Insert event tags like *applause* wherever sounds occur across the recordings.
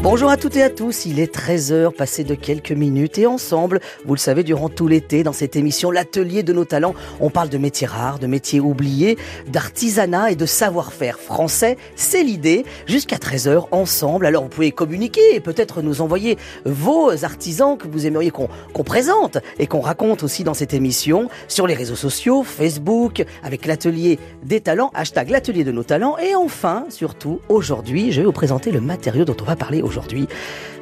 Bonjour à toutes et à tous, il est 13h passé de quelques minutes et ensemble, vous le savez, durant tout l'été, dans cette émission L'atelier de nos talents, on parle de métiers rares, de métiers oubliés, d'artisanat et de savoir-faire français. C'est l'idée, jusqu'à 13h ensemble. Alors vous pouvez communiquer et peut-être nous envoyer vos artisans que vous aimeriez qu'on présente et qu'on raconte aussi dans cette émission sur les réseaux sociaux, Facebook, avec l'atelier des talents, hashtag l'atelier de nos talents. Et enfin, surtout, aujourd'hui, je vais vous présenter le matériau dont on va parler.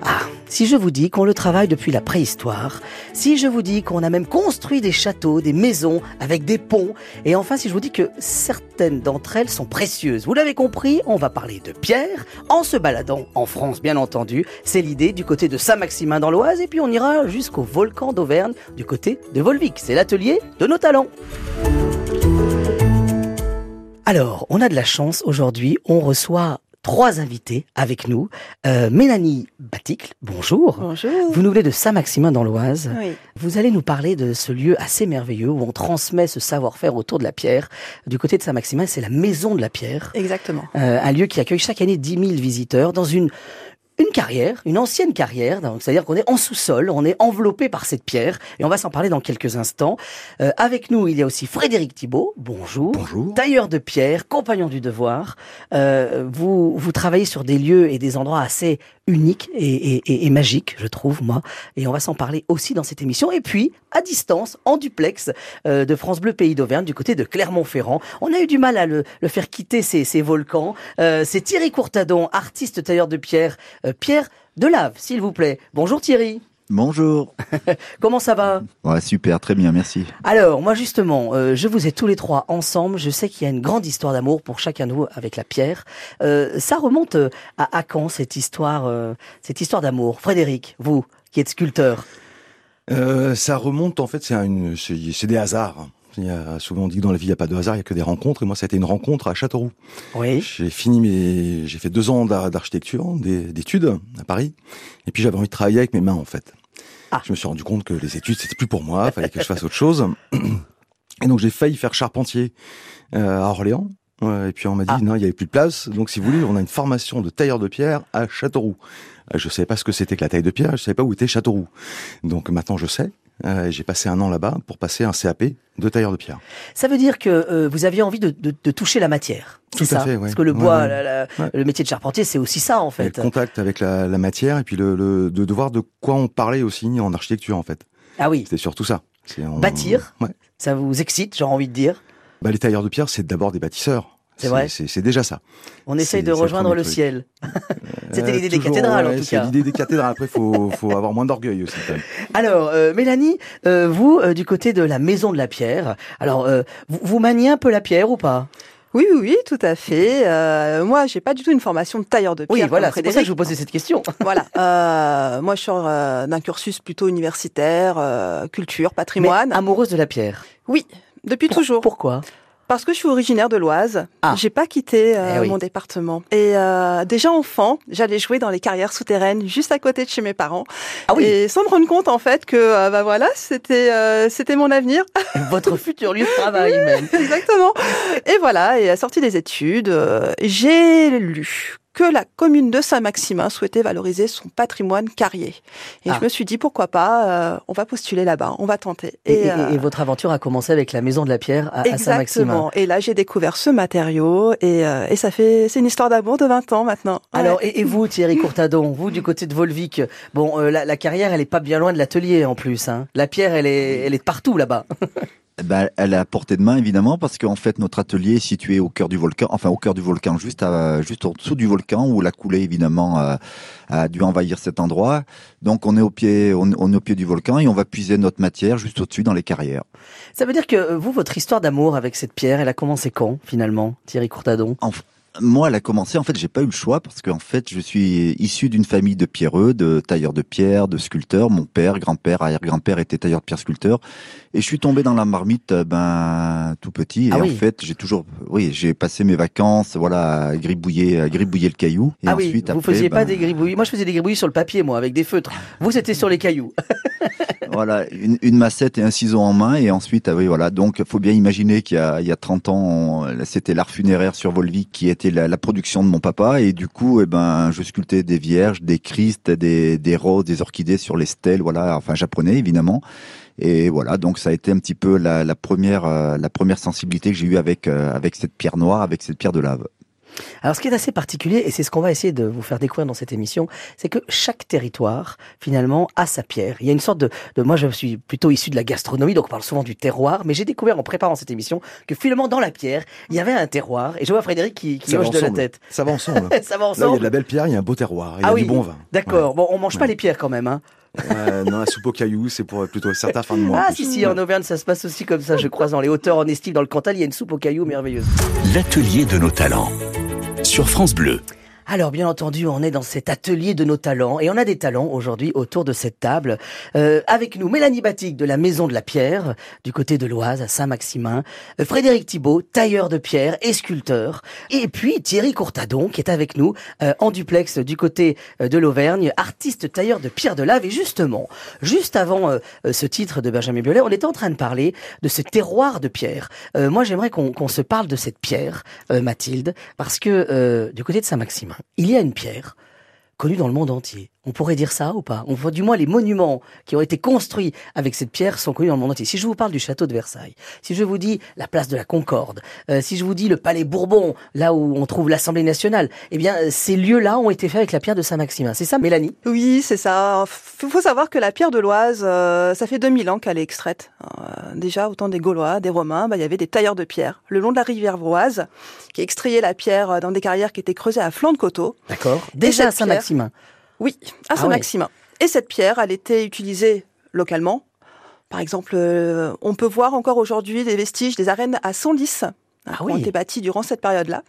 Ah, si je vous dis qu'on le travaille depuis la préhistoire, si je vous dis qu'on a même construit des châteaux, des maisons avec des ponts, et enfin si je vous dis que certaines d'entre elles sont précieuses, vous l'avez compris, on va parler de pierre en se baladant en France bien entendu. C'est l'idée du côté de Saint-Maximin dans l'Oise, et puis on ira jusqu'au volcan d'Auvergne du côté de Volvic. C'est l'atelier de nos talents. Alors, on a de la chance aujourd'hui, on reçoit trois invités avec nous. Euh, Mélanie Baticle, bonjour. Bonjour. Vous nous venez de Saint-Maximin dans l'Oise. Oui. Vous allez nous parler de ce lieu assez merveilleux où on transmet ce savoir-faire autour de la pierre. Du côté de Saint-Maximin, c'est la Maison de la Pierre. Exactement. Euh, un lieu qui accueille chaque année 10 000 visiteurs dans une une carrière, une ancienne carrière, donc c'est-à-dire qu'on est en sous-sol, on est enveloppé par cette pierre, et on va s'en parler dans quelques instants. Euh, avec nous, il y a aussi Frédéric Thibault, bonjour. Bonjour. Tailleur de pierre, compagnon du devoir. Euh, vous, vous travaillez sur des lieux et des endroits assez uniques et, et, et, et magiques, je trouve, moi. Et on va s'en parler aussi dans cette émission. Et puis, à distance, en duplex, euh, de France Bleu Pays d'Auvergne, du côté de Clermont-Ferrand. On a eu du mal à le, le faire quitter ces, ces volcans. Euh, c'est Thierry Courtadon, artiste tailleur de pierre. Euh, Pierre Delave, s'il vous plaît. Bonjour Thierry. Bonjour. *laughs* Comment ça va? Ouais, super, très bien, merci. Alors, moi justement, euh, je vous ai tous les trois ensemble. Je sais qu'il y a une grande histoire d'amour pour chacun de vous avec la pierre. Euh, ça remonte à, à quand cette histoire, euh, cette histoire d'amour? Frédéric, vous qui êtes sculpteur. Euh, ça remonte en fait, c'est des hasards. Il y a, souvent on dit que dans la vie il n'y a pas de hasard, il y a que des rencontres. Et moi, ça a été une rencontre à Châteauroux. Oui. J'ai fini mes, j'ai fait deux ans d'ar- d'architecture, des- d'études à Paris. Et puis j'avais envie de travailler avec mes mains en fait. Ah. Je me suis rendu compte que les études c'était plus pour moi, fallait que je fasse autre chose. *clears throat* Et donc j'ai failli faire charpentier euh, à Orléans. Ouais, et puis on m'a dit Ah. non, il y avait plus de place. Donc si vous voulez, on a une formation de tailleur de pierre à Châteauroux. Euh, Je savais pas ce que c'était que la taille de pierre, je savais pas où était Châteauroux. Donc maintenant je sais. Euh, j'ai passé un an là-bas pour passer un CAP de tailleur de pierre. Ça veut dire que euh, vous aviez envie de, de, de toucher la matière. Tout à ça fait, ouais. Parce que le bois, ouais. la- la- Ouais. le métier de charpentier, c'est aussi ça en Et fait. le contact avec la, la matière et puis le, le de, de voir de quoi on parlait aussi en architecture en fait. Ah oui. C'était surtout ça. On- Bâtir. Ouais. Ça vous excite, j'ai envie de dire? Bah, les tailleurs de pierre, c'est d'abord des bâtisseurs. C'est vrai. C'est c'est déjà ça. On essaye C'est- de c'est le rejoindre le ciel. *laughs* C'était Euh, l'idée des cathédrales en ouais, tout C'est cas. l'idée des cathédrales. Après, faut faut avoir moins d'orgueil aussi. Quand même. *laughs* Alors, euh, Mélanie, euh, vous, euh, du côté de la Maison de la Pierre, alors, euh, vous, vous maniez un peu la pierre ou pas? Oui, oui, oui, tout à fait. Euh, moi, j'ai pas du tout une formation de tailleur de pierre. Oui, voilà, c'est pour ça que je vous posais cette question. *laughs* Voilà. Euh, moi, je sors euh, d'un cursus plutôt universitaire, euh, culture, Mais patrimoine. amoureuse de la pierre. Oui, depuis Pour- toujours. Pourquoi? Parce que je suis originaire de l'Oise. Ah. J'ai pas quitté euh, Eh oui. mon département. Et euh, déjà enfant, j'allais jouer dans les carrières souterraines juste à côté de chez mes parents. Ah oui, Et sans me rendre compte en fait que euh, bah voilà, c'était euh, c'était mon avenir. *laughs* votre *laughs* futur lieu de travail même. Exactement. Et voilà, et à sortie des études, euh, j'ai lu que la commune de Saint-Maximin souhaitait valoriser son patrimoine carrier. Et Ah. je me suis dit, pourquoi pas, euh, on va postuler là-bas, on va tenter. Et, et- euh, et votre aventure a commencé avec la Maison de la Pierre à, à Saint-Maximin. Exactement. Et là, j'ai découvert ce matériau et, euh, et ça fait, c'est une histoire d'amour de 20 ans maintenant. Ouais. Alors, et, vous, Thierry *laughs* Courtadon, vous du côté de Volvic, bon, euh, la, la carrière, elle est pas bien loin de l'atelier en plus. Hein. La pierre, elle est, elle est partout là-bas. *laughs* Bah, elle est à portée de main évidemment parce qu'en fait notre atelier est situé au cœur du volcan, enfin au cœur du volcan, juste à, juste en dessous du volcan où la coulée évidemment euh, a dû envahir cet endroit. Donc on est au pied, on, on est au pied du volcan et on va puiser notre matière juste au-dessus dans les carrières. Ça veut dire que euh, vous, votre histoire d'amour avec cette pierre, elle a commencé quand finalement, Thierry Courtadon? Moi, elle a commencé. En fait, j'ai pas eu le choix parce qu'en fait, je suis issu d'une famille de pierreux, de tailleurs de pierre, de sculpteurs. Mon père, grand-père, arrière-grand-père était tailleur de pierre sculpteur. Et je suis tombé dans la marmite, euh, ben tout petit. Et Ah en oui. fait, j'ai toujours, oui, j'ai passé mes vacances, voilà, à gribouiller, à gribouiller le caillou. Et ah oui, ensuite, vous après, faisiez pas ben, des gribouillis. Moi, je faisais des gribouillis sur le papier, moi, avec des feutres. Vous, c'était sur les cailloux. *laughs* voilà, une, une, massette et un ciseau en main, et ensuite, ah oui, voilà. Donc, faut bien imaginer qu'il y y a 30 ans, c'était l'art funéraire sur Volvic qui était la, la, production de mon papa, et du coup, eh ben, je sculptais des vierges, des christ, des, des roses, des orchidées sur les stèles, voilà, enfin japonais évidemment. Et voilà, donc ça a été un petit peu la, la première, euh, la première sensibilité que j'ai eue avec, euh, avec cette pierre noire, avec cette pierre de lave. Alors, ce qui est assez particulier, et c'est ce qu'on va essayer de vous faire découvrir dans cette émission, c'est que chaque territoire, finalement, a sa pierre. Il y a une sorte de, de moi, je suis plutôt issu de la gastronomie, donc on parle souvent du terroir, mais j'ai découvert en préparant cette émission que finalement, dans la pierre, il y avait un terroir. Et je vois Frédéric qui, qui hoche de la tête. Ça va ensemble. *laughs* ça va ensemble. Là, il y a de la belle pierre, il y a un beau terroir, il y a ah oui, du bon vin. D'accord. Bon, on mange pas les pierres quand même, hein. Euh, non, la soupe aux cailloux, c'est pour plutôt certains fins de mois. Ah, si, si, en Auvergne, ça se passe aussi comme ça. Je croise dans les hauteurs en estime, dans le Cantal, il y a une soupe aux cailloux merveilleuse. L'atelier de nos talents. Sur France Bleu. Alors bien entendu, on est dans cet atelier de nos talents et on a des talents aujourd'hui autour de cette table. Euh, avec nous, Mélanie Batic de la Maison de la Pierre, du côté de l'Oise, à Saint-Maximin. Euh, Frédéric Thibault, tailleur de pierre et sculpteur. Et puis Thierry Courtadon, qui est avec nous euh, en duplex du côté euh, de l'Auvergne, artiste tailleur de pierre de lave. Et justement, juste avant euh, ce titre de Benjamin Biolay, on était en train de parler de ce terroir de pierre. moi, j'aimerais qu'on se parle de cette pierre, Mathilde, parce que du côté de Saint-Maximin, il y a une pierre connue dans le monde entier. On pourrait dire ça ou pas? On voit du moins les monuments qui ont été construits avec cette pierre sont connus dans le monde entier. Si je vous parle du château de Versailles, si je vous dis la place de la Concorde, euh, si je vous dis le palais Bourbon, là où on trouve l'Assemblée nationale, eh bien ces lieux-là ont été faits avec la pierre de Saint-Maximin. C'est ça, Mélanie? Oui, c'est ça. Il faut savoir que la pierre de l'Oise, euh, ça fait 2000 ans qu'elle est extraite. Euh, déjà, autant des Gaulois, des Romains, bah, il y avait des tailleurs de pierre le long de la rivière Vroise qui extrayaient la pierre dans des carrières qui étaient creusées à flanc de coteau. D'accord. Déjà à Saint-Maximin oui, à Saint-Maximin. Ah Et cette pierre, elle était utilisée localement. Par exemple, euh, on peut voir encore aujourd'hui des vestiges des arènes à Senlis, ah qui oui. ont été bâties durant cette période-là.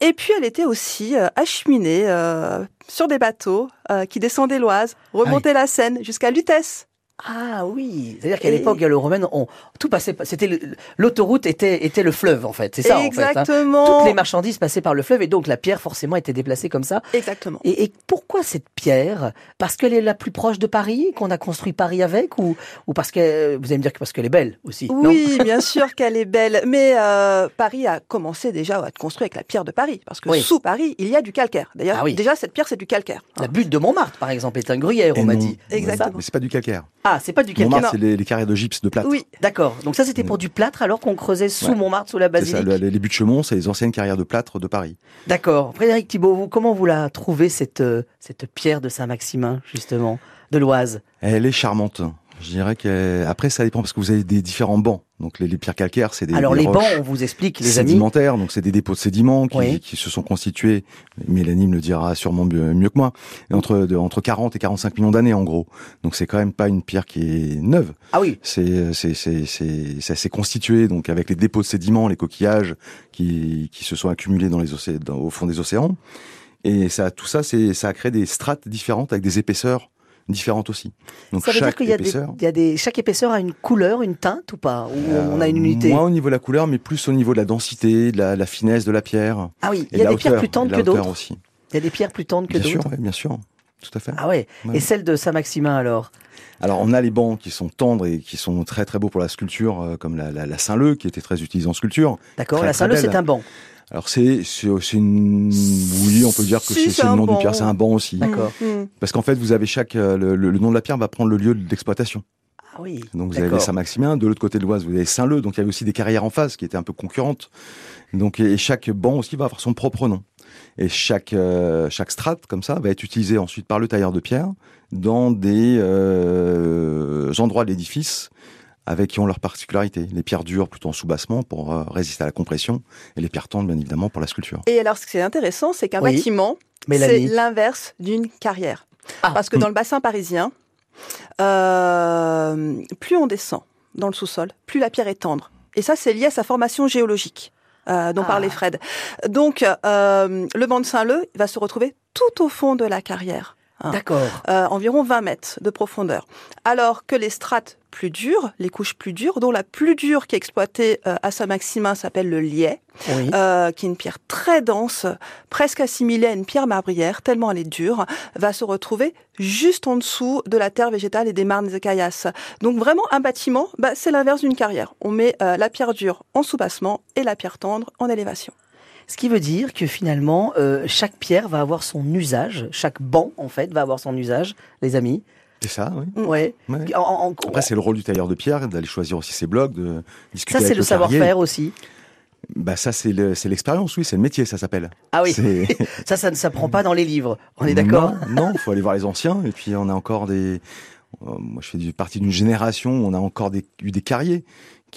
Et puis, elle était aussi euh, acheminée euh, sur des bateaux qui descendaient l'Oise, remontaient la Seine jusqu'à Lutèce. Ah oui, c'est-à-dire qu'à l'époque gallo-romaine, on tout passait, c'était l'autoroute était était le fleuve en fait, c'est ça en fait. hein. Exactement. Toutes les marchandises passaient par le fleuve et donc la pierre forcément était déplacée comme ça. Exactement. Et, et pourquoi cette pierre? Parce qu'elle est la plus proche de Paris, qu'on a construit Paris avec, ou ou parce que vous allez me dire que parce qu'elle est belle aussi non? Oui, bien sûr qu'elle est belle. Mais euh, Paris a commencé déjà à être construit avec la pierre de Paris. Parce que Oui. sous Paris, il y a du calcaire. D'ailleurs, Ah oui. déjà, cette pierre, c'est du calcaire. La butte de Montmartre, par exemple, est un gruyère, on m'a dit. Exactement. Mais c'est pas du calcaire. Ah, c'est pas du calcaire. Montmartre, c'est les, les carrières de gypse de plâtre. Oui, D'accord. Donc ça, c'était pour du plâtre, alors qu'on creusait sous Ouais. Montmartre, sous la ça, basilique. le- les buts de Chemont, c'est les anciennes carrières de plâtre de Paris. D'accord. Frédéric Thibault, vous, comment vous la trouvez cette euh, cette pierre de Saint-Maximin, justement, de l'Oise? Elle est charmante. Je dirais qu'après, ça dépend parce que vous avez des différents bancs. Donc les, les pierres calcaires, c'est des, Alors des les bancs, on vous explique, les amis. sédimentaires, donc c'est des dépôts de sédiments qui, Oui. qui se sont constitués. Mélanie me le dira sûrement mieux, mieux que moi. Entre de- entre 40 et 45 millions d'années en gros. Donc c'est quand même pas une pierre qui est neuve. Ah oui. C'est c'est c'est c'est ça s'est constitué donc avec les dépôts de sédiments, les coquillages qui qui se sont accumulés dans les océ- dans- au fond des océans. Et ça tout ça c'est ça a créé des strates différentes avec des épaisseurs différentes aussi. Donc Ça veut dire chaque qu'il y a, des, épaisseur il y a des, chaque épaisseur a une couleur, une teinte ou pas? Ou on a une Euh, unité? Moins au niveau de la couleur, mais plus au niveau de la densité, de la, la finesse de la pierre. Ah oui, il y a des pierres plus tendres que d'autres. aussi. Il y a des pierres plus tendres que Bien sûr, d'autres. ouais, bien sûr. Tout à fait. Ah ouais. Ouais. Et celle de Saint-Maximin alors? Alors, on a les bancs qui sont tendres et qui sont très très beaux pour la sculpture, euh, comme la, la, la Saint-Leu, qui était très utilisée en sculpture. D'accord. La Saint-Leu, c'est un banc. Alors, c'est c'est une... Oui, on peut dire que Si, c'est le nom d'une banc. pierre, c'est un banc aussi. D'accord. Mm, mm. Parce qu'en fait, vous avez chaque... euh, Le, le- le nom de la pierre va prendre le lieu d'exploitation. Ah oui. Donc vous avez. Saint-Maximin, de l'autre côté de l'Oise, vous avez Saint-Leu, donc il y avait aussi des carrières en face qui étaient un peu concurrentes. Donc et chaque banc aussi va avoir son propre nom. Et chaque euh, chaque strate comme ça va être utilisé ensuite par le tailleur de pierre dans des euh, endroits de l'édifice avec qui ont leur particularité. Les pierres dures plutôt en soubassement pour euh, résister à la compression et les pierres tendres bien évidemment pour la sculpture. Et alors, ce qui est intéressant, c'est qu'un Oui. bâtiment, c'est l'inverse d'une carrière. Ah. Parce que dans le bassin parisien, euh, plus on descend dans le sous-sol, plus la pierre est tendre. Et ça, c'est lié à sa formation géologique. euh, dont Ah. parlait Fred. Donc, euh, le banc de Saint-Leu va se retrouver tout au fond de la carrière. Hein. D'accord. Euh, environ 20 mètres de profondeur. Alors que les strates plus dures, les couches plus dures, dont la plus dure qui est exploitée euh, à Saint-Maximin s'appelle le liais, Oui. euh, qui est une pierre très dense, presque assimilée à une pierre marbrière, tellement elle est dure, va se retrouver juste en dessous de la terre végétale et des marnes et caillasses. Donc vraiment, un bâtiment, bah, c'est l'inverse d'une carrière. On met euh, la pierre dure en soubassement et la pierre tendre en élévation. Ce qui veut dire que finalement, euh, chaque pierre va avoir son usage, chaque banc en fait va avoir son usage, les amis. C'est ça, oui. Mm. Ouais. Ouais. En- en- en- Après, c'est le rôle du tailleur de pierre d'aller choisir aussi ses blocs, de discuter ça, c'est le savoir-faire aussi. Bah ça, c'est le- c'est l'expérience, oui, c'est le métier, ça s'appelle. Ah oui, *laughs* ça, ça ne s'apprend pas dans les livres. On est d'accord Non, il faut aller voir les anciens. Et puis on a encore des. euh, Moi, je fais partie d'une génération où on a encore des, eu des carriers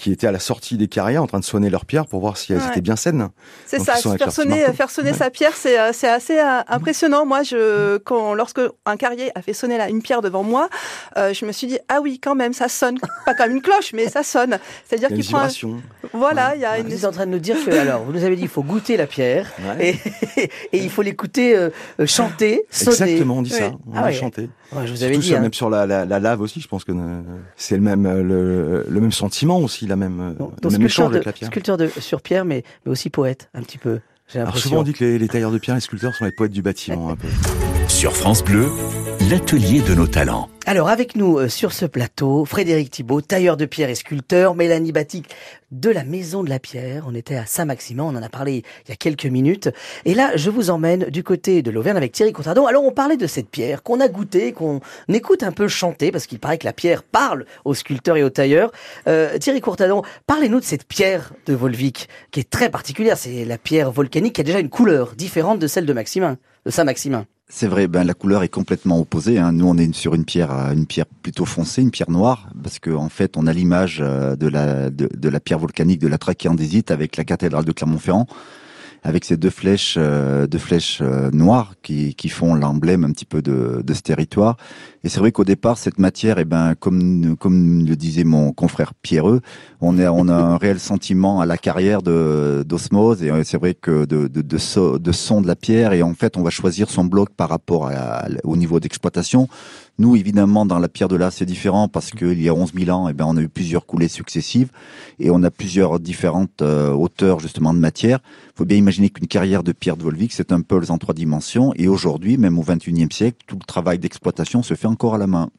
qui étaient à la sortie des carrières en train de sonner leurs pierres pour voir si elles Ouais. étaient bien saines. C'est ça, faire leur sonner, marteau. faire sonner Ouais. sa pierre, c'est euh, c'est assez euh, impressionnant. Moi, je, quand, lorsque un carrier a fait sonner là, une pierre devant moi, euh, je me suis dit ah oui, quand même, ça sonne, pas comme une cloche, mais ça sonne. C'est-à-dire qu'il prend, un- vibration. voilà, il y a Vous une, êtes en train de nous dire que, alors, vous nous avez dit, il faut goûter la pierre Ouais. et, *laughs* et il faut l'écouter euh, chanter, sonner. Exactement, on dit ça. On Ah chanter. Ouais, je vous avais dit. sur- hein. même sur la, la, la lave aussi, je pense que euh, c'est le même le, le même sentiment aussi, la même euh, le même sculpteur, échange de, avec la pierre. sculpteur de, sur pierre, mais, mais aussi poète, un petit peu. J'ai Alors souvent on dit que les, les tailleurs de pierre, les sculpteurs sont les poètes du bâtiment un peu. Sur France Bleu, l'atelier de nos talents. Alors avec nous euh, sur ce plateau, Frédéric Thibault, tailleur de pierre et sculpteur, Mélanie Batic de la Maison de la Pierre. On était à Saint-Maximin, on en a parlé il y a quelques minutes. Et là, je vous emmène du côté de l'Auvergne avec Thierry Courtadon. Alors on parlait de cette pierre qu'on a goûtée, qu'on écoute un peu chanter, parce qu'il paraît que la pierre parle aux sculpteurs et aux tailleurs. Euh, Thierry Courtadon, parlez-nous de cette pierre de Volvic, qui est très particulière. C'est la pierre volcanique qui a déjà une couleur différente de celle de Maximin, de Saint-Maximin. C'est vrai, ben la couleur est complètement opposée. Hein. Nous, on est sur une pierre, euh, une pierre plutôt foncée, une pierre noire, parce que en fait, on a l'image euh, de la de, la pierre volcanique de la trachyandésite avec la cathédrale de Clermont-Ferrand, avec ces deux flèches, euh, deux flèches euh, noires qui, qui font l'emblème un petit peu de, de ce territoire. Et c'est vrai qu'au départ, cette matière, eh ben, comme comme le disait mon confrère Pierreux, on est on a un réel sentiment à la carrière de d'osmose et euh, c'est vrai que de de, de, de son de la pierre et en fait, on va choisir son bloc par rapport à, au niveau d'exploitation. Nous, évidemment, dans la pierre de là, c'est différent parce qu'il y a 11 000 ans, eh ben, on a eu plusieurs coulées successives et on a plusieurs différentes euh, hauteurs justement de matière. Il faut bien imaginer qu'une carrière de pierre de Volvic, c'est un pulse en trois dimensions et aujourd'hui, même au 21e siècle, tout le travail d'exploitation se fait encore à la main.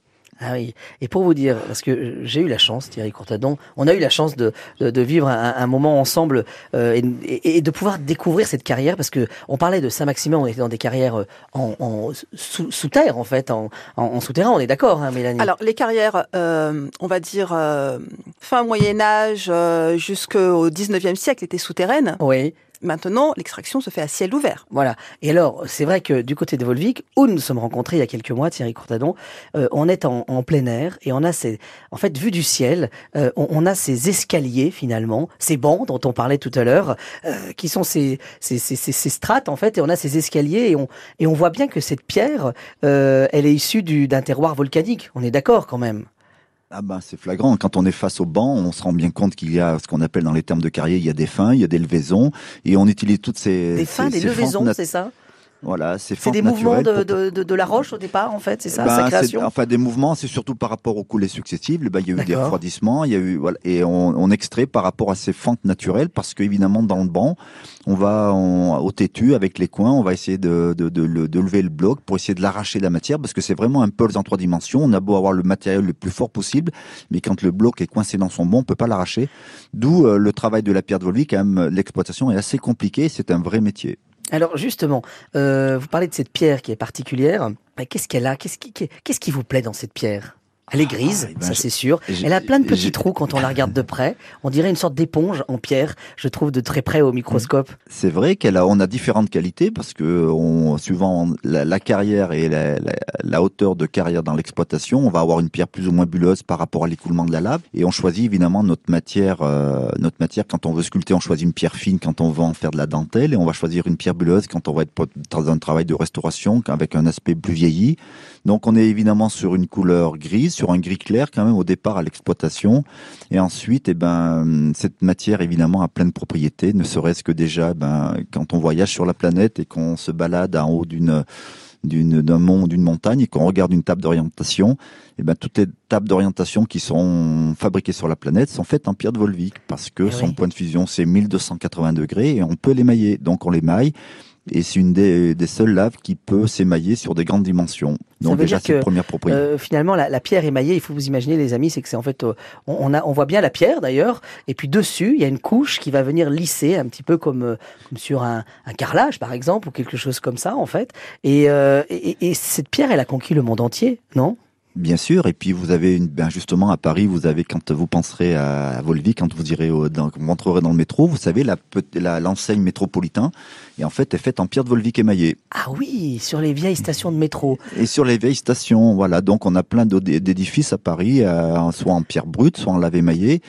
Ah oui. Et pour vous dire, parce que j'ai eu la chance, Thierry Courtadon, on a eu la chance de, de, de vivre un, un moment ensemble euh, et, et- de pouvoir découvrir cette carrière, parce que on parlait de Saint-Maximin, on était dans des carrières euh, en, en sous, sous terre en fait, en, en, en souterrain. On est d'accord, hein, Mélanie. Alors, les carrières, euh, on va dire euh, fin Moyen Âge euh, jusqu'au 19e siècle étaient souterraines. oui. Maintenant, l'extraction se fait à ciel ouvert. Voilà. Et alors, c'est vrai que du côté de Volvic, où nous nous sommes rencontrés il y a quelques mois, Thierry Courtadon, euh, on est en, plein air et on a ces, en fait, vu du ciel, euh, on, on a ces escaliers finalement, ces bancs dont on parlait tout à l'heure, euh, qui sont ces, ces, ces, ces, strates en fait, et on a ces escaliers et on, et on voit bien que cette pierre, euh, elle est issue du, d'un terroir volcanique. On est d'accord quand même. Ah ben c'est flagrant. Quand on est face au banc, on se rend bien compte qu'il y a ce qu'on appelle dans les termes de carrière, il y a des fins, il y a des levaisons, et on utilise toutes ces Des ces- fins, des ces levaisons, c'est ça? Voilà, ces C'est des mouvements de, pour- de, de, de la roche au départ en fait, c'est ça, Ben, sa création Enfin, des mouvements, c'est surtout par rapport aux coulées successives. Ben, il y a eu des refroidissements, il y a eu voilà, et on, on extrait par rapport à ces fentes naturelles parce qu'évidemment dans le banc, on va on- au têtu avec les coins, on va essayer de, de, de, le- de lever le bloc pour essayer de l'arracher de la matière parce que c'est vraiment un pulse en trois dimensions. On a beau avoir le matériel le plus fort possible, mais quand le bloc est coincé dans son banc, on peut pas l'arracher. D'où euh, le travail de la pierre de Volvic. Quand même, l'exploitation est assez compliquée. C'est un vrai métier. Alors justement, euh, vous parlez de cette pierre qui est particulière. Qu'est-ce qu'elle a? Qu'est-ce qui vous plaît dans cette pierre? Elle est grise, Ah, eh ben, ça je- c'est sûr. Elle a plein de petits trous quand on la regarde de près. On dirait une sorte d'éponge en pierre, je trouve de très près au microscope. C'est vrai qu'elle a, on a différentes qualités parce que on, suivant la, la carrière et la, la, la hauteur de carrière dans l'exploitation, on va avoir une pierre plus ou moins bulleuse par rapport à l'écoulement de la lave. Et on choisit évidemment notre matière, euh, notre matière quand on veut sculpter, on choisit une pierre fine quand on veut en faire de la dentelle et on va choisir une pierre bulleuse quand on va être dans un travail de restauration avec un aspect plus vieilli. Donc on est évidemment sur une couleur grise, sur un gris clair quand même au départ à l'exploitation. Et ensuite, eh ben, cette matière évidemment a plein de propriétés, ne serait-ce que déjà, ben, quand on voyage sur la planète et qu'on se balade en haut d'une d'une d'un mont, d'une montagne, et qu'on regarde une table d'orientation, et ben toutes les tables d'orientation qui sont fabriquées sur la planète sont faites en pierre de Volvic parce que Eh son oui. point de fusion c'est 1280 degrés et on peut l'émailler. Donc on l'émaille. Et c'est une des, des seules laves qui peut s'émailler sur des grandes dimensions. Donc déjà, c'est première propriété. Euh, finalement, la, la pierre émaillée, il faut vous imaginer, les amis, c'est que c'est en fait, euh, on, on a, on voit bien la pierre d'ailleurs, et puis dessus, il y a une couche qui va venir lisser, un petit peu comme, euh, comme sur un, un carrelage, par exemple, ou quelque chose comme ça, en fait. Et, euh, et, et cette pierre, elle a conquis le monde entier, non? Bien sûr, et puis vous avez une, ben justement à Paris, vous avez quand vous penserez à, à Volvic, quand vous irez au, dans, vous rentrerez dans le métro, vous savez la l'enseigne métropolitain, et en fait est faite en pierre de Volvic émaillée. Ah oui, sur les vieilles stations de métro. Et sur les vieilles stations, voilà, donc on a plein d'édifices à Paris, euh, soit en pierre brute, soit en lave émaillée,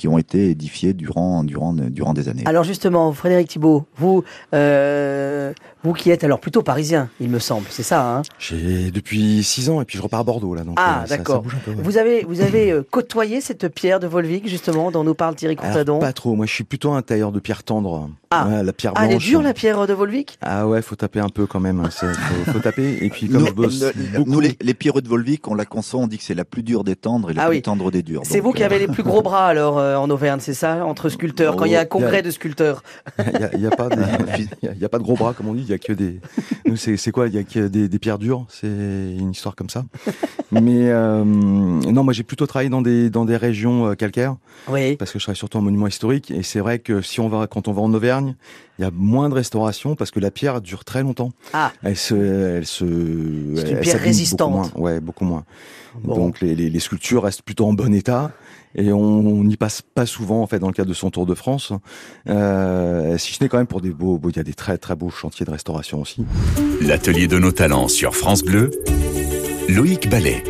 qui ont été édifiés durant durant durant des années. Alors justement, Frédéric Thibault, vous, euh, vous qui êtes alors plutôt parisien, il me semble, c'est ça, hein? J'ai depuis six ans et puis je repars à Bordeaux là. Donc, Ah, euh, d'accord. ouais. Vous avez, vous avez euh, côtoyé cette pierre de Volvic, justement, dont nous parle Thierry Alors, Courtadon pas trop. Moi, je suis plutôt un tailleur de pierre tendre. Ah. Ouais, la pierre Ah, elle est dure, la pierre de Volvic? Ah ouais, faut taper un peu quand même. hein. Faut, faut taper. Et puis comme nous, je bosse le- beaucoup, nous, les, les pierreux de Volvic, on la conçoit, on dit que c'est la plus dure des tendres et la Ah plus oui. tendre des dures. C'est vous qui euh, avez les plus gros bras, alors, euh, en Auvergne, c'est ça? Entre sculpteurs, quand il y a un Oh, congrès *laughs* y a- de sculpteurs. il y a, pas des- *laughs* il y a- il y a pas de gros bras comme on dit. Il y a que des. Nous, c'est quoi? Il y a que des, des pierres dures? C'est une histoire comme ça. Mais euh, non, moi j'ai plutôt travaillé dans des dans des régions euh, calcaires Oui. parce que je travaille surtout en monument historique et c'est vrai que si on va quand on va en Auvergne, il y a moins de restauration parce que la pierre dure très longtemps. Ah. Elle se elle se C'est une elle pierre résistante. Beaucoup moins. Ouais, beaucoup moins. Bon. Donc les, les, les sculptures restent plutôt en bon état et on n'y passe pas souvent en fait dans le cadre de son Tour de France. Euh, si ce n'est quand même pour des beaux, beaux- il y a des très très beaux chantiers de restauration aussi. L'atelier de nos talents sur France Bleu, Loïc Ballet.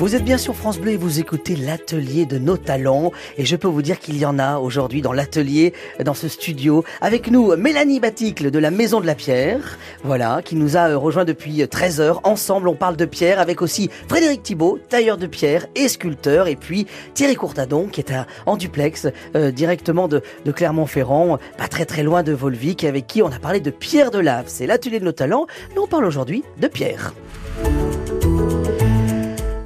Vous êtes bien sur France Bleu et vous écoutez l'atelier de nos talents. Et je peux vous dire qu'il y en a aujourd'hui dans l'atelier, dans ce studio. Avec nous, Mélanie Baticle de la Maison de la Pierre. Voilà, qui nous a euh, rejoint depuis 13 heures. Ensemble, on parle de pierre avec aussi Frédéric Thibault, tailleur de pierre et sculpteur. Et puis Thierry Courtadon, qui est à- en duplex, euh, directement de, de Clermont-Ferrand, pas très très loin de Volvic, avec qui on a parlé de pierre de lave. C'est l'atelier de nos talents. Et on parle aujourd'hui de pierre.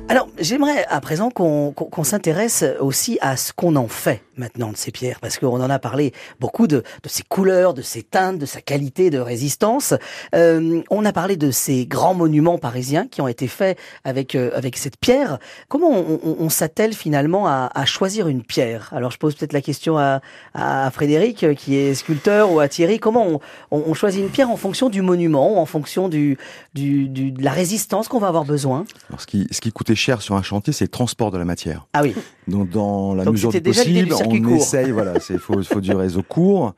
Alors, j'aimerais à présent qu'on s'intéresse aussi à ce qu'on en fait maintenant de ces pierres, parce qu'on en a parlé beaucoup de, de ses couleurs, de ses teintes, de sa qualité de résistance. Euh, on a parlé de ces grands monuments parisiens qui ont été faits avec euh, avec cette pierre. Comment on, on- on s'attelle finalement à, à choisir une pierre? Alors, je pose peut-être la question à, à Frédéric, euh, qui est sculpteur, ou à Thierry. Comment on, on- on choisit une pierre en fonction du monument, en fonction du, du, du- de la résistance qu'on va avoir besoin? Alors, ce qui ce qui coûtait cher sur un chantier, c'est le transport de la matière. Ah oui. Donc dans la Donc, mesure du possible, on court. essaye. Voilà, c'est faut faut du réseau court.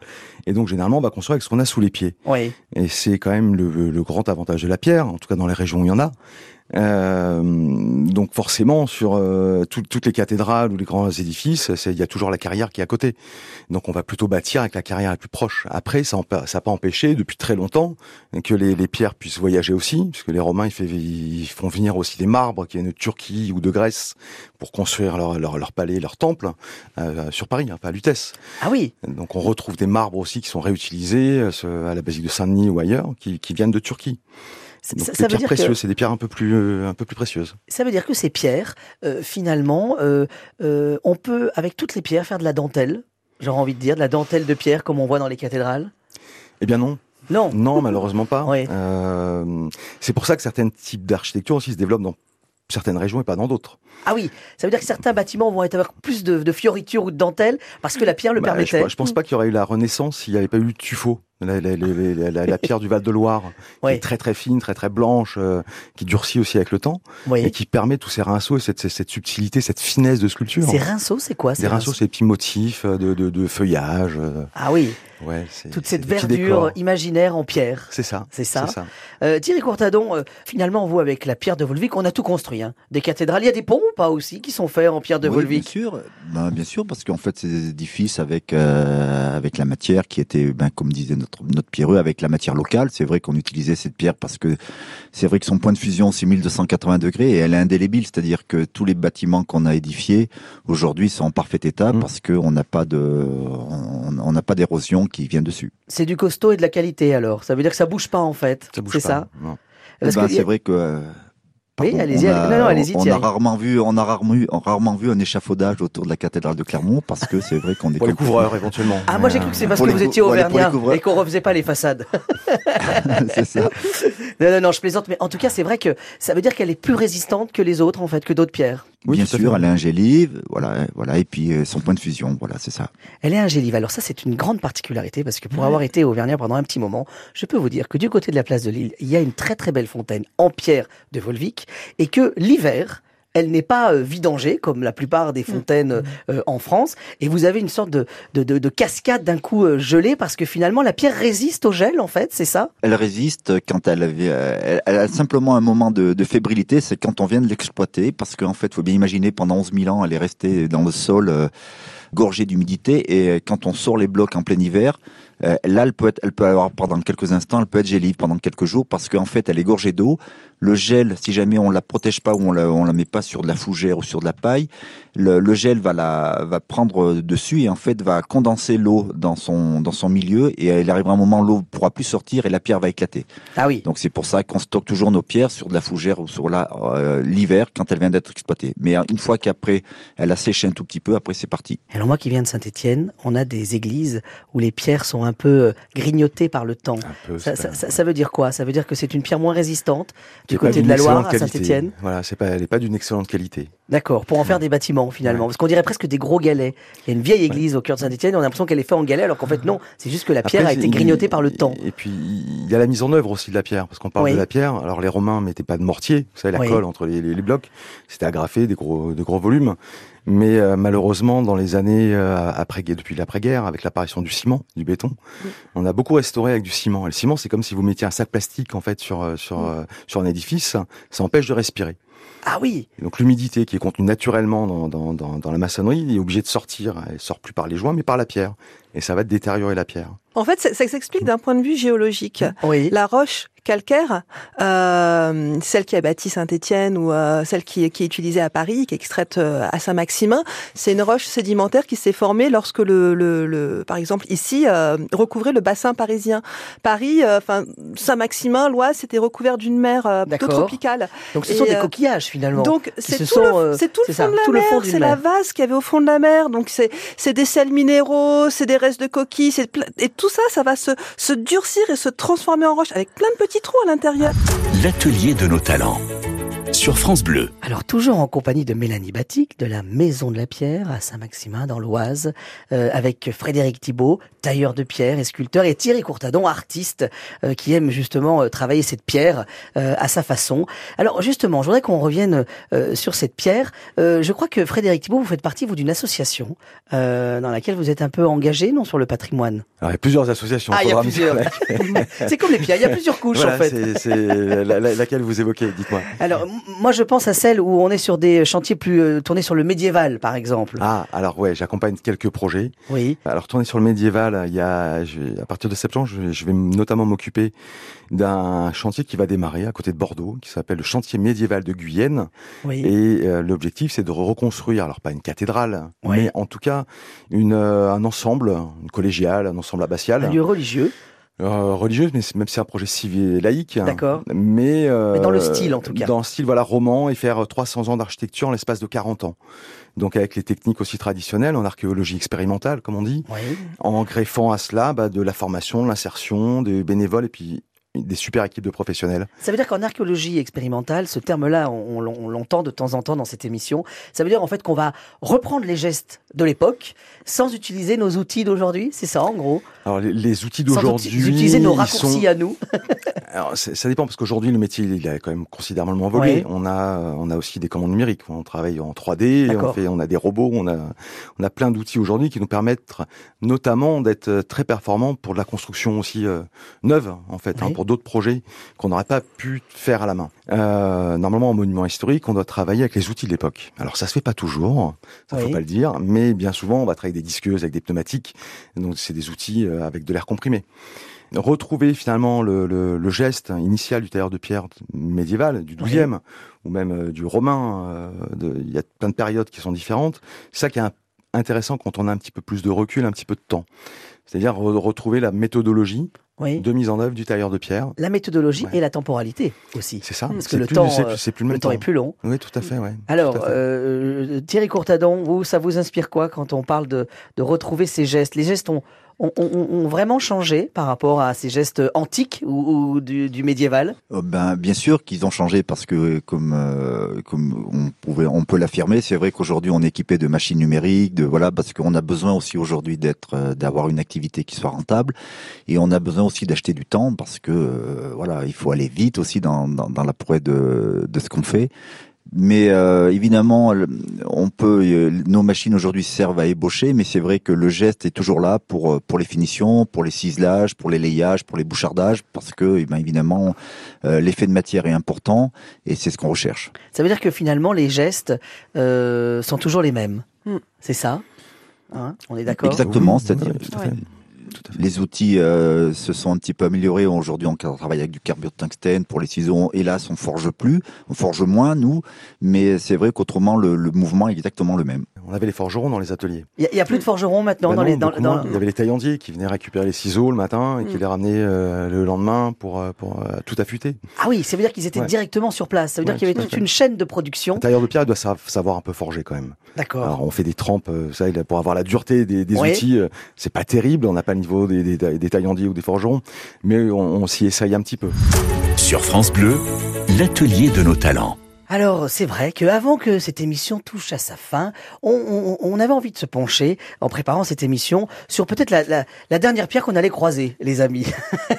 Et donc généralement, on va construire avec ce qu'on a sous les pieds. Oui. Et c'est quand même le, le grand avantage de la pierre, en tout cas dans les régions où il y en a. Euh, donc forcément, sur euh, tout- toutes les cathédrales ou les grands édifices, il y a toujours la carrière qui est à côté. Donc on va plutôt bâtir avec la carrière la plus proche. Après, ça n'a pas empêché depuis très longtemps que les, les pierres puissent voyager aussi, puisque les Romains ils, fait- ils font venir aussi des marbres qui viennent de Turquie ou de Grèce pour construire leur, leur, leur palais, leur temple euh, sur Paris, hein, pas à Lutèce. Ah oui. Donc on retrouve des marbres aussi qui sont réutilisés euh, à la basilique de Saint-Denis ou ailleurs, qui, qui viennent de Turquie. Donc ça- ça veut pierres dire précieuses, que, c'est des pierres un peu plus euh, un peu plus précieuses. ça veut dire que ces pierres, euh, finalement, euh, on peut, avec toutes les pierres, faire de la dentelle. J'aurais envie de dire, de la dentelle de pierre comme on voit dans les cathédrales? Eh bien non, Non. non malheureusement pas. Oui. C'est pour ça que certains types d'architecture aussi se développent dans certaines régions et pas dans d'autres. Ah oui, ça veut dire que certains bâtiments vont avoir plus de, de fioritures ou de dentelle parce que la pierre le Bah, permettait. je, je pense pas qu'il y aurait eu la Renaissance s'il n'y avait pas eu tuffeau. La, la- la- la- la- la pierre du Val de Loire, qui est très très fine, très très blanche, euh, qui durcit aussi avec le temps, et qui permet tous ces rinceaux et cette, cette, subtilité, cette finesse de sculpture. Ces rinceaux, c'est quoi ces Des rinceaux, c'est des petits motifs euh, de, de, de feuillage. euh, Ah oui, Ouais, toute cette verdure imaginaire en pierre. C'est ça. C'est ça. Euh, Thierry Courtadon, euh, finalement, vous, avec la pierre de Volvic, on a tout construit. Hein. Des cathédrales, il y a des ponts ou pas aussi qui sont faits en pierre de Oui, Volvic Bien sûr, Ben, bien sûr, parce qu'en fait, c'est des édifices avec euh, avec la matière qui était, ben, comme disait notre notre pierreux, avec la matière locale. C'est vrai qu'on utilisait cette pierre parce que c'est vrai que son point de fusion c'est 1280 degrés et elle est indélébile, c'est-à-dire que tous les bâtiments qu'on a édifiés aujourd'hui sont en parfait état Mm. parce qu'on n'a pas de on n'a pas d'érosion qui vient dessus. C'est du costaud et de la qualité alors. Ça veut dire que ça bouge pas en fait. Ça bouge C'est pas. ça. non. Eh ben, c'est vrai que oui, allez-y. Non, non, allez-y. On a rarement vu, on a rarement vu, rarement vu un échafaudage autour de la cathédrale de Clermont parce que c'est vrai qu'on est pour les couvreurs éventuellement. Ah, moi j'ai cru que c'est parce que vous étiez auvergnat et qu'on refaisait pas les façades. *laughs* c'est ça. Non, non, non, je plaisante, mais en tout cas, c'est vrai que ça veut dire qu'elle est plus résistante que les autres, en fait, que d'autres pierres. Oui, bien sûr, elle est ingélive, voilà, voilà, et puis euh, son point de fusion, voilà, c'est ça. Elle est ingélive. Alors ça, c'est une grande particularité parce que pour avoir été auvergnat pendant un petit moment, je peux vous dire que du côté de la place de Lille, il y a une très très belle fontaine en pierre de Volvic et que l'hiver, elle n'est pas euh, vidangée comme la plupart des mm. fontaines mm. Euh, en France. Et vous avez une sorte de, de, de, cascade d'un coup euh, gelée parce que finalement la pierre résiste au gel en fait, c'est ça? Elle résiste quand elle, elle, elle, a simplement un moment de, de fébrilité, c'est quand on vient de l'exploiter parce qu'en fait, il faut bien imaginer pendant 11 000 ans, elle est restée dans le sol gorgée d'humidité et quand on sort les blocs en plein hiver, là, elle peut, être, elle peut avoir pendant quelques instants, elle peut être gélive pendant quelques jours parce qu'en fait, elle est gorgée d'eau. Le gel, si jamais on la protège pas ou on la, on la met pas sur de la fougère ou sur de la paille, le, le gel va la va prendre dessus et en fait va condenser l'eau dans son dans son milieu et il arrivera un moment l'eau pourra plus sortir et la pierre va éclater. Ah oui. Donc c'est pour ça qu'on stocke toujours nos pierres sur de la fougère ou sur la euh, l'hiver quand elle vient d'être exploitée. Mais une fois qu'après elle a séché un tout petit peu, après c'est parti. Alors moi qui viens de Saint-Étienne, on a des églises où les pierres sont un peu euh, grignotées par le temps. ça, ça, ça, veut dire quoi? Ça veut dire que c'est une pierre moins résistante du côté de la Loire à Saint-Étienne. Voilà, c'est pas, elle n'est pas d'une excellente qualité. D'accord, pour en faire des bâtiments finalement, parce qu'on dirait presque des gros galets. Il y a une vieille église au cœur de Saint-Étienne, on a l'impression qu'elle est faite en galets, alors qu'en fait non, c'est juste que la pierre a été grignotée par le temps. Et puis il y a la mise en œuvre aussi de la pierre, parce qu'on parle de la pierre. Alors les Romains mettaient pas de mortier, vous savez la colle entre les, blocs, c'était agrafé, des gros, de gros volumes. Mais euh, malheureusement, dans les années euh, après, depuis l'après-guerre, avec l'apparition du ciment, du béton, on a beaucoup restauré avec du ciment. Et le ciment, c'est comme si vous mettiez un sac plastique en fait sur euh, sur sur un édifice, ça empêche de respirer. Ah oui. donc l'humidité qui est contenue naturellement dans, dans, dans, dans, la maçonnerie est obligée de sortir. Elle sort plus par les joints, mais par la pierre. Et ça va détériorer la pierre. En fait, ça, ça s'explique d'un point de vue géologique. Oui. La roche calcaire, euh, celle qui a bâti Saint-Étienne ou euh, celle qui, qui, est utilisée à Paris, qui est extraite euh, à Saint-Maximin, c'est une roche sédimentaire qui s'est formée lorsque le, le, le, par exemple ici, euh, recouvrait le bassin parisien. Paris, euh, enfin Saint-Maximin, l'Oise, c'était recouvert d'une mer plutôt tropicale. Donc ce sont des coquillages finalement. Donc c'est tout, le, tout le fond de la mer, c'est la vase qu'il y avait au fond de la mer. Donc c'est des sels minéraux, c'est des de coquilles, et tout ça, ça va se, se durcir et se transformer en roche avec plein de petits trou à l'intérieur. L'atelier de nos talents sur France Bleu. Alors toujours en compagnie de Mélanie Batic de la Maison de la Pierre à Saint-Maximin dans l'Oise, euh, avec Frédéric Thibault, tailleur de pierre et sculpteur, et Thierry Courtadon, artiste euh, qui aime justement euh, travailler cette pierre à sa façon. Alors justement, je voudrais qu'on revienne sur cette pierre. je crois que Frédéric Thibault, vous faites partie vous d'une association dans laquelle vous êtes un peu engagé, non, sur le patrimoine? Alors il y a plusieurs associations. Ah, il y a plusieurs. *laughs* c'est comme les pierres, il y a plusieurs couches en fait. C'est laquelle vous évoquez, dites-moi. Alors moi, je pense à celle où on est sur des chantiers plus euh, tournés sur le médiéval, par exemple. Ah, alors ouais, j'accompagne quelques projets. Oui. Alors tourner sur le médiéval, il y a, je, à partir de septembre, je, je vais notamment m'occuper d'un chantier qui va démarrer à côté de Bordeaux, qui s'appelle le chantier médiéval de Guyenne. Oui. Et euh, l'objectif, c'est de reconstruire, alors pas une cathédrale, mais en tout cas une, euh, un ensemble, une collégiale, un ensemble abbatial. Un lieu religieux euh, religieuse, mais même c'est un projet civil et laïque. D'accord. Mais, euh, mais, dans le style en tout cas. Dans le style voilà roman et faire 300 ans d'architecture en l'espace de 40 ans. Donc avec les techniques aussi traditionnelles, en archéologie expérimentale comme on dit, oui. en greffant à cela bah, de la formation, l'insertion, des bénévoles et puis des super équipes de professionnels. Ça veut dire qu'en archéologie expérimentale, ce terme-là, on, on l'entend de temps en temps dans cette émission. Ça veut dire en fait qu'on va reprendre les gestes de l'époque sans utiliser nos outils d'aujourd'hui. C'est ça en gros? Alors les, les outils d'aujourd'hui, utiliser nos raccourcis sont... à nous. *laughs* Alors ça dépend parce qu'aujourd'hui le métier il a quand même considérablement évolué. On a on a aussi des commandes numériques. On travaille en 3D, on fait on a des robots, on a on a plein d'outils aujourd'hui qui nous permettent notamment d'être très performants pour de la construction aussi euh, neuve en fait, hein, oui. hein, pour d'autres projets qu'on n'aurait pas pu faire à la main. Euh, normalement en monument historique, on doit travailler avec les outils de l'époque. Alors ça se fait pas toujours, ça oui. faut pas le dire, mais bien souvent on va travailler avec des disqueuses, avec des pneumatiques. Donc c'est des outils euh, avec de l'air comprimé. Retrouver finalement le, le, le, geste initial du tailleur de pierre médiéval, du 12e, oui. ou même euh, du romain, euh, il y a plein de périodes qui sont différentes. C'est ça qui est intéressant quand on a un petit peu plus de recul, un petit peu de temps. C'est-à-dire re retrouver la méthodologie Oui. de mise en œuvre du tailleur de pierre. La méthodologie Ouais. et la temporalité aussi. C'est ça. Parce que C'est le plus- temps, c'est plus, le Le temps temps. est plus long. Oui, tout à fait, ouais. Alors, Tout à fait. euh, Thierry Courtadon, vous, ça vous inspire quoi quand on parle de, de retrouver ces gestes? Les gestes ont, ont, vraiment changé par rapport à ces gestes antiques ou, ou du, du médiéval? Euh, Ben, bien sûr qu'ils ont changé parce que, comme, euh, comme on, pouvait, on peut l'affirmer, c'est vrai qu'aujourd'hui on est équipé de machines numériques, de voilà, parce qu'on a besoin aussi aujourd'hui d'être, euh, d'avoir une activité qui soit rentable, et on a besoin aussi d'acheter du temps parce que euh, voilà, il faut aller vite aussi dans, dans, dans la prouesse de, de ce qu'on fait. Mais euh, évidemment, on peut, euh, nos machines aujourd'hui servent à ébaucher, mais c'est vrai que le geste est toujours là pour euh, pour les finitions, pour les ciselages, pour les layages, pour les bouchardages, parce que, eh ben, évidemment, euh, l'effet de matière est important et c'est ce qu'on recherche. Ça veut dire que finalement, les gestes euh, sont toujours les mêmes. Hmm. C'est ça? Hein? On est d'accord? Exactement, Oui, c'est-à-dire oui, Ouais. Les outils euh, se sont un petit peu améliorés. Aujourd'hui, on travaille avec du carbure de tungstène pour les ciseaux. Hélas, on forge plus, on forge moins nous, mais c'est vrai qu'autrement le, le mouvement est exactement le même. On avait les forgerons dans les ateliers. Il n'y a, plus de forgerons maintenant Ben dans non, les... Dans. Il y avait les taillandiers qui venaient récupérer les ciseaux le matin et qui Mm. les ramenaient euh, le lendemain pour, euh, pour euh, tout affûter. Ah oui, ça veut dire qu'ils étaient Ouais. directement sur place. Ça veut dire Ouais, qu'il y avait toute fait. une chaîne de production. Le tailleur de pierre il doit sa- savoir un peu forger quand même. D'accord. Alors on fait des trempes, ça, pour avoir la dureté des, des Oui. outils, c'est pas terrible, on n'a pas le des, des taillandiers ou des forgerons, mais on, on s'y essaye un petit peu. Sur France Bleu, l'atelier de nos talents. Alors, c'est vrai qu'avant que cette émission touche à sa fin, on, on- on avait envie de se pencher, en préparant cette émission, sur peut-être la, la- la dernière pierre qu'on allait croiser, les amis.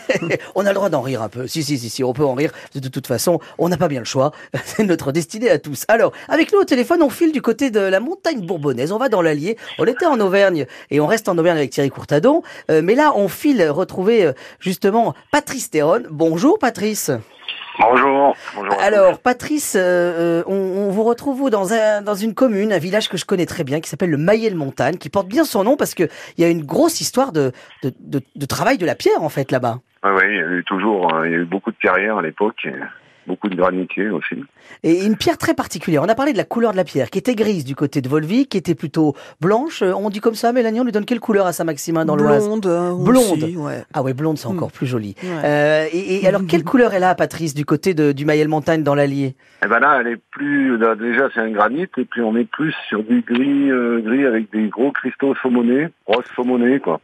*laughs* on a le droit d'en rire un peu. Si, si, si, si, on peut en rire. De toute façon, on n'a pas bien le choix. *laughs* C'est notre destinée à tous. Alors, avec nous au téléphone, on file du côté de la montagne bourbonnaise. On va dans l'Allier. On était en Auvergne et on reste en Auvergne avec Thierry Courtadon. Euh, mais là, on file retrouver euh, justement Patrice Théron. Bonjour, Patrice. Bonjour. Alors, Patrice, euh, euh, on, on vous retrouve vous, dans, un, dans une commune, un village que je connais très bien, qui s'appelle le Maillet-le-Montagne, qui porte bien son nom parce qu'il y a une grosse histoire de, de, de, de travail de la pierre, en fait, là-bas. Oui, oui, il y a eu toujours, euh, il y a eu beaucoup de carrières à l'époque, beaucoup de granitiers aussi. Et une pierre très particulière. On a parlé de la couleur de la pierre, qui était grise du côté de Volvic, qui était plutôt blanche. Euh, On dit comme ça, Mélanie, on lui donne quelle couleur à Saint-Maximin dans l'Oise? Blonde. euh, Blonde. aussi, ouais. Ah ouais, blonde, c'est Hmm. encore plus joli. Ouais. Euh, et, et alors, quelle *laughs* couleur est là, Patrice, du côté de, du Maillet-le-Montagne dans l'Allier? Et ben là, elle est plus, là, déjà c'est un granit, et puis on est plus sur du gris, euh, gris avec des gros cristaux saumonés, rose saumonée, quoi.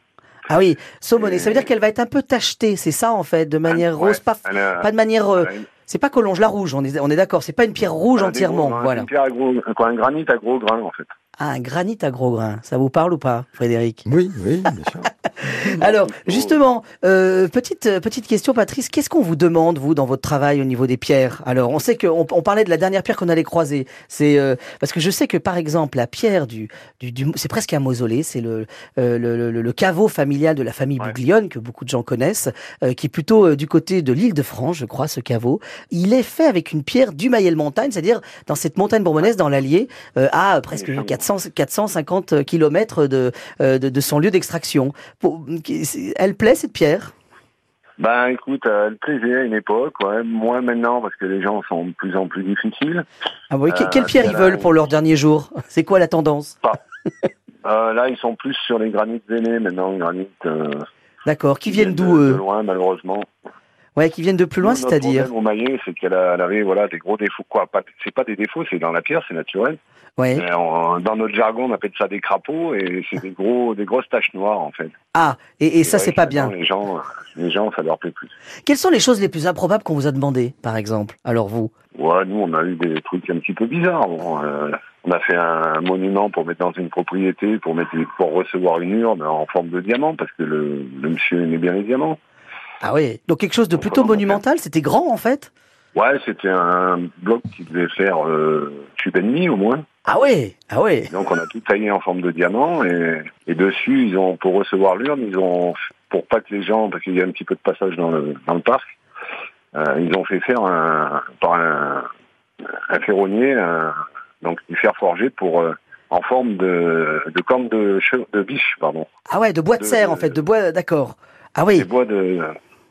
Ah oui, saumonée, ça veut dire qu'elle va être un peu tachetée, c'est ça, en fait, de manière Ouais, rose, pas, a- pas de manière... euh, elle a une- C'est pas Collonges la rouge, on est, on est d'accord. C'est pas une pierre rouge entièrement. gros voilà. Une pierre à gros, quoi, un granit à gros grains, en fait. Ah, un granit à gros grains. Ça vous parle ou pas, Frédéric? Oui, oui, bien sûr. *laughs* Alors, justement, euh, petite euh, petite question, Patrice. Qu'est-ce qu'on vous demande vous dans votre travail au niveau des pierres? Alors, on sait qu'on on parlait de la dernière pierre qu'on allait croiser. C'est euh, parce que je sais que par exemple la pierre du du, du c'est presque un mausolée. C'est le, euh, le, le le caveau familial de la famille Ouais. Buglione que beaucoup de gens connaissent, euh, qui est plutôt euh, du côté de l'île de France, je crois, ce caveau. Il est fait avec une pierre du Maillet-le-Montagne, c'est-à-dire dans cette montagne bourbonnaise, dans l'Allier, euh, à presque Oui, ça me- 400, 450 kilomètres de, euh, de, de son lieu d'extraction. Elle plaît cette pierre? Ben écoute, euh, elle plaisait à une époque, ouais, moins maintenant parce que les gens sont de plus en plus difficiles. ah oui, que- Euh, Quelle pierre ils veulent pour leur dernier jour C'est quoi la tendance? *laughs* Euh, là, ils sont plus sur les granites aînés maintenant, granites euh, D'accord. Qui viennent de- d'où de, eux? loin, malheureusement. Ouais, qui viennent de plus loin, c'est-à-dire problème au maillet, c'est qu'elle avait voilà des gros défauts. Quoi, c'est pas des défauts, c'est dans la pierre, c'est naturel. Ouais. On- dans notre jargon, on appelle ça des crapauds et c'est des gros, des grosses taches noires en fait. Ah, et, et ça, c'est pas bien. Les gens, les gens, ça leur plaît plus. Quelles sont les choses les plus improbables qu'on vous a demandé, par exemple Alors vous? Ouais, nous, on a eu des trucs un petit peu bizarres. Bon, euh, on a fait un monument pour mettre dans une propriété, pour mettre, pour recevoir une urne en forme de diamant, parce que le, le monsieur aimait bien les diamants. Ah oui. Donc quelque chose de plutôt monumental. C'était grand en fait? Ouais, c'était un bloc qui devait faire euh, tube et demi au moins. Ah oui. Ah oui. Donc on a tout taillé en forme de diamant et, et dessus ils ont pour recevoir l'urne ils ont pour pas que les gens parce qu'il y a un petit peu de passage dans le dans le parc euh, ils ont fait faire un par un, un ferronnier un- donc du fer forgé pour euh, en forme de de corne de de biche pardon Ah ouais, de bois de De- serre en fait, de bois. D'accord. Ah oui, des bois de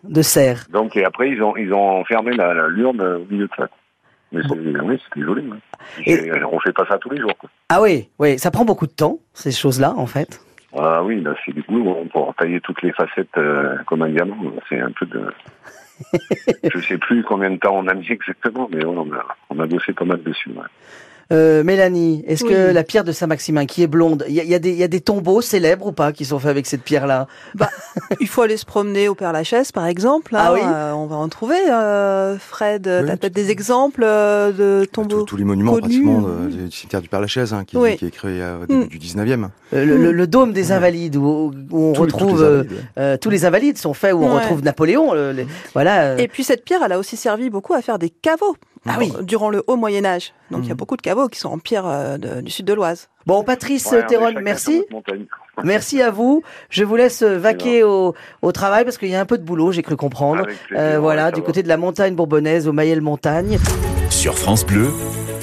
de serre. donc et après ils ont ils ont enfermé la l'urne au milieu de ça mais oui c'était joli hein. Et- on fait pas ça tous les jours quoi. Ah oui, oui. Ça prend beaucoup de temps ces choses-là en fait. Ah oui, là, c'est du boulot hein, pour tailler toutes les facettes euh, comme un diamant. C'est un peu de. *laughs* je sais plus combien de temps on a mis exactement, mais on a, on a bossé pas mal dessus. ouais. Euh, Mélanie, est-ce que la pierre de Saint-Maximin, qui est blonde, il y y a des- il y a des tombeaux célèbres ou pas qui sont faits avec cette pierre-là? Il faut aller se promener au Père Lachaise, par exemple. Ah hein, oui? Euh, on va en trouver. euh, Fred, Oui, t'as peut-être des exemples euh, de Tous, tombeaux tous les monuments connus. pratiquement de- du cimetière du Père-Lachaise, hein, qui, Oui. qui est créé euh, au début Mm. du 19e. Euh, le, le- le dôme des Invalides, où, où on Tous les- toutes les retrouve euh, invalides, ouais. euh, tous les Invalides sont faits, où on retrouve Napoléon. le- les- voilà. euh, Et puis cette pierre, elle a aussi servi beaucoup à faire des caveaux. Ah oui. Durant le Haut Moyen Âge. Donc il y a Mhm. beaucoup de caveaux qui sont en pierre euh, de- du sud de l'Oise. Bon, Patrice Ouais, Théron, merci. *laughs* Merci à vous. Je vous laisse euh, vaquer au, au travail parce qu'il y a un peu de boulot, j'ai cru comprendre. Euh, voilà, du va. côté de la montagne bourbonnaise, au Mayel Montagne. Sur France Bleu,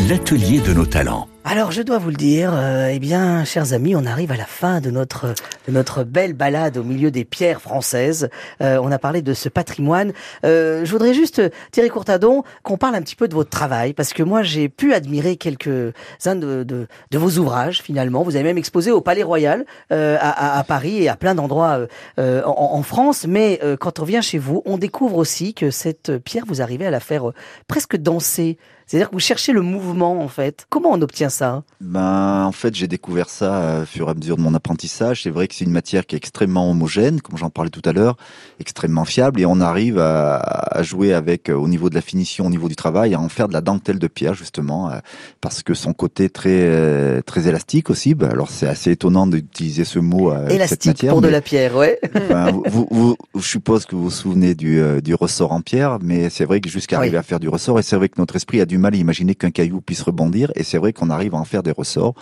l'atelier de nos talents. Alors, je dois vous le dire, euh, eh bien, chers amis, on arrive à la fin de notre de notre belle balade au milieu des pierres françaises. Euh, on a parlé de ce patrimoine. Euh, je voudrais juste, Thierry Courtadon, qu'on parle un petit peu de votre travail, parce que moi, j'ai pu admirer quelques-uns de, de, de vos ouvrages, finalement. Vous avez même exposé au Palais Royal euh, à, à- Paris et à plein d'endroits euh, euh, en, en France. Mais quand on vient chez vous, on découvre aussi que cette pierre, vous arrivez à la faire presque danser. C'est-à-dire que vous cherchez le mouvement, en fait. Comment on obtient ça Ben, en fait, j'ai découvert ça euh, au fur et à mesure de mon apprentissage. C'est vrai que c'est une matière qui est extrêmement homogène, comme j'en parlais tout à l'heure, extrêmement fiable, et on arrive à, à jouer avec, euh, au niveau de la finition, au niveau du travail, à en faire de la dentelle de pierre, justement, euh, parce que son côté très euh, très élastique aussi. Ben, alors, c'est assez étonnant d'utiliser ce mot. euh, avec cette Élastique matière, pour de mais- la pierre, ouais. *laughs* Enfin, vous, vous, je suppose que vous vous souvenez du, euh, du ressort en pierre, mais c'est vrai que jusqu'à Oui. arriver à faire du ressort, et c'est vrai que notre esprit a du mal à imaginer qu'un caillou puisse rebondir, et c'est vrai qu'on arrive à en faire des ressorts.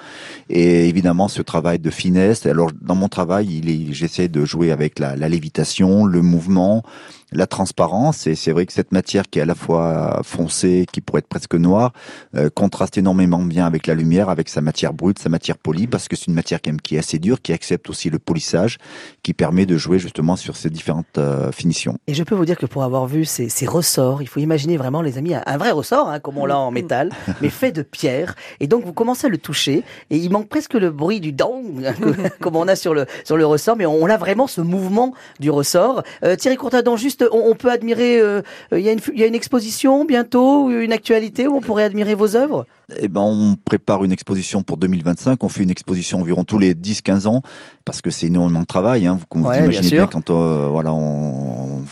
Et évidemment, ce travail de finesse. Alors, dans mon travail, j'essaie de jouer avec la lévitation, le mouvement, la transparence. Et c'est vrai que cette matière qui est à la fois foncée, qui pourrait être presque noire, euh, contraste énormément bien avec la lumière, avec sa matière brute, sa matière polie, parce que c'est une matière quand même qui est assez dure, qui accepte aussi le polissage, qui permet de jouer justement sur ces différentes euh, finitions. Et je peux vous dire que pour avoir vu ces, ces ressorts, il faut imaginer vraiment, les amis, un, un vrai ressort, hein, comme on l'a en métal, *laughs* mais fait de pierre. Et donc, vous commencez à le toucher, et il manque presque le bruit du dong, *laughs* comme on a sur le, sur le ressort, mais on, on a vraiment ce mouvement du ressort. Euh, Thierry Courtadon, juste, on, on peut admirer, euh, il y, a une, il y a une exposition bientôt, une actualité où on pourrait admirer vos œuvres? Eh ben, on prépare une exposition pour 2025. On fait une exposition environ tous les 10-15 ans parce que c'est énormément de travail. Hein. Vous, Ouais, imaginez bien quand euh, voilà, on,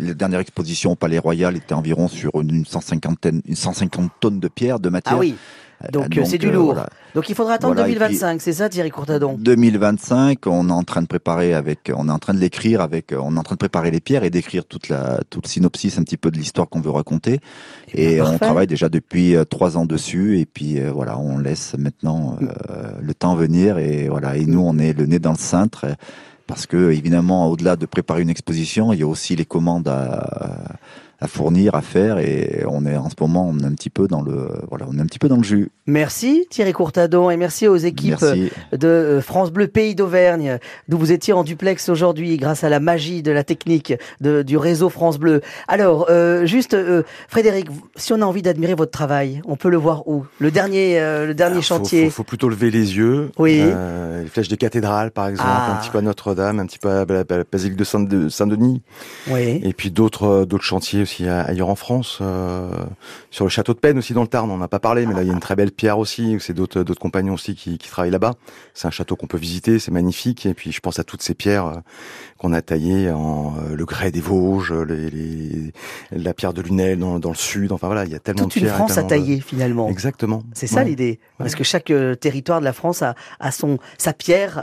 la dernière exposition au Palais Royal était environ sur une 150, une 150 tonnes de pierre, de matière. Ah oui, donc, euh, c'est du euh, lourd. voilà. Donc il faudra attendre Voilà, et 2025, c'est ça Thierry Courtadon? 2025, on est en train de préparer avec, on est en train de l'écrire avec, on est en train de préparer les pierres et d'écrire toute la, tout le synopsis un petit peu de l'histoire qu'on veut raconter. Et ben, on travaille déjà depuis euh, trois ans dessus. Et puis euh, voilà, on laisse maintenant euh, le temps venir. Et voilà, et nous, on est le nez dans le cintre. euh, Parce que évidemment, au-delà de préparer une exposition, il y a aussi les commandes à, à fournir, à faire. Et on est en ce moment, on est un petit peu dans le, voilà, on est un petit peu dans le jus. Merci Thierry Courtadon et merci aux équipes Merci. de euh, France Bleu Pays d'Auvergne, d'où vous étiez en duplex aujourd'hui grâce à la magie de la technique de- du réseau France Bleu. Alors, euh, juste, euh, Frédéric, si on a envie d'admirer votre travail, on peut le voir où? Le dernier, euh, le dernier Alors, chantier. Faut, faut plutôt lever les yeux. Oui. Euh, les flèches des cathédrales, par exemple, Ah. un petit peu à Notre-Dame, un petit peu à la, basilique de Saint- de Saint-Denis, Oui. et puis d'autres d'autres chantiers aussi ailleurs en France. euh, sur le château de Penn aussi dans le Tarn, on n'en a pas parlé, mais là il y a une très belle pierre aussi. C'est d'autres d'autres compagnons aussi qui, qui travaillent là-bas. C'est un château qu'on peut visiter, c'est magnifique. Et puis je pense à toutes ces pierres euh, qu'on a taillées en euh, le grès des Vosges, les, les- la pierre de Lunel dans, dans le sud. Enfin voilà, il y a tellement Toute de une pierres. et France à de- tailler finalement. Exactement. C'est ça Ouais. l'idée, parce que chaque euh, territoire de la France a, a son sa pierre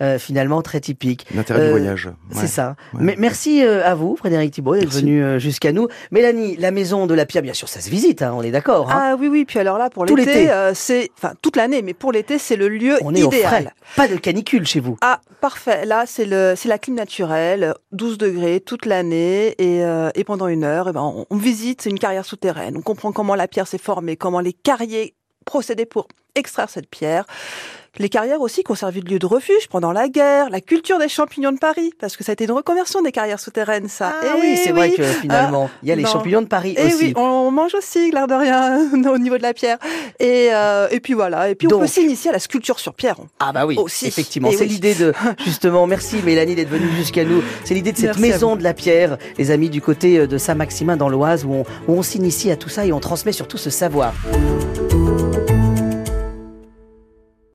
euh, finalement très typique. L'intérêt du voyage. C'est ça. Mais merci à vous, Frédéric Thibault, d'être venu jusqu'à nous. Mélanie, la maison de la pierre, bien sûr, ça se visite, hein, on est d'accord. hein. Ah oui, oui. Puis alors là, pour l'été. euh, c'est, enfin toute l'année, mais pour l'été, c'est le lieu on est au idéal. frais. Pas de canicule chez vous. Ah, parfait. Là, c'est le, c'est la clim naturelle, 12 degrés toute l'année et, euh, et pendant une heure, eh ben, on, on visite une carrière souterraine. On comprend comment la pierre s'est formée, comment les carriers procédaient pour extraire cette pierre. Les carrières aussi qui ont servi de lieu de refuge pendant la guerre, la culture des champignons de Paris, parce que ça a été une reconversion des carrières souterraines, ça. Ah oui, c'est vrai que finalement, il y a les non. champignons de Paris Et aussi. oui, on mange aussi, l'air de rien, *laughs* au niveau de la pierre. Et, euh, et puis voilà. Et puis on peut s'initier à la sculpture sur pierre. Ah bah oui, Aussi. effectivement, Eh c'est oui. l'idée de *laughs* justement. Merci Mélanie d'être venue jusqu'à nous. C'est l'idée de cette Merci maison de la pierre, les amis du côté de Saint-Maximin dans l'Oise, où on, où on s'initie à tout ça et on transmet surtout ce savoir.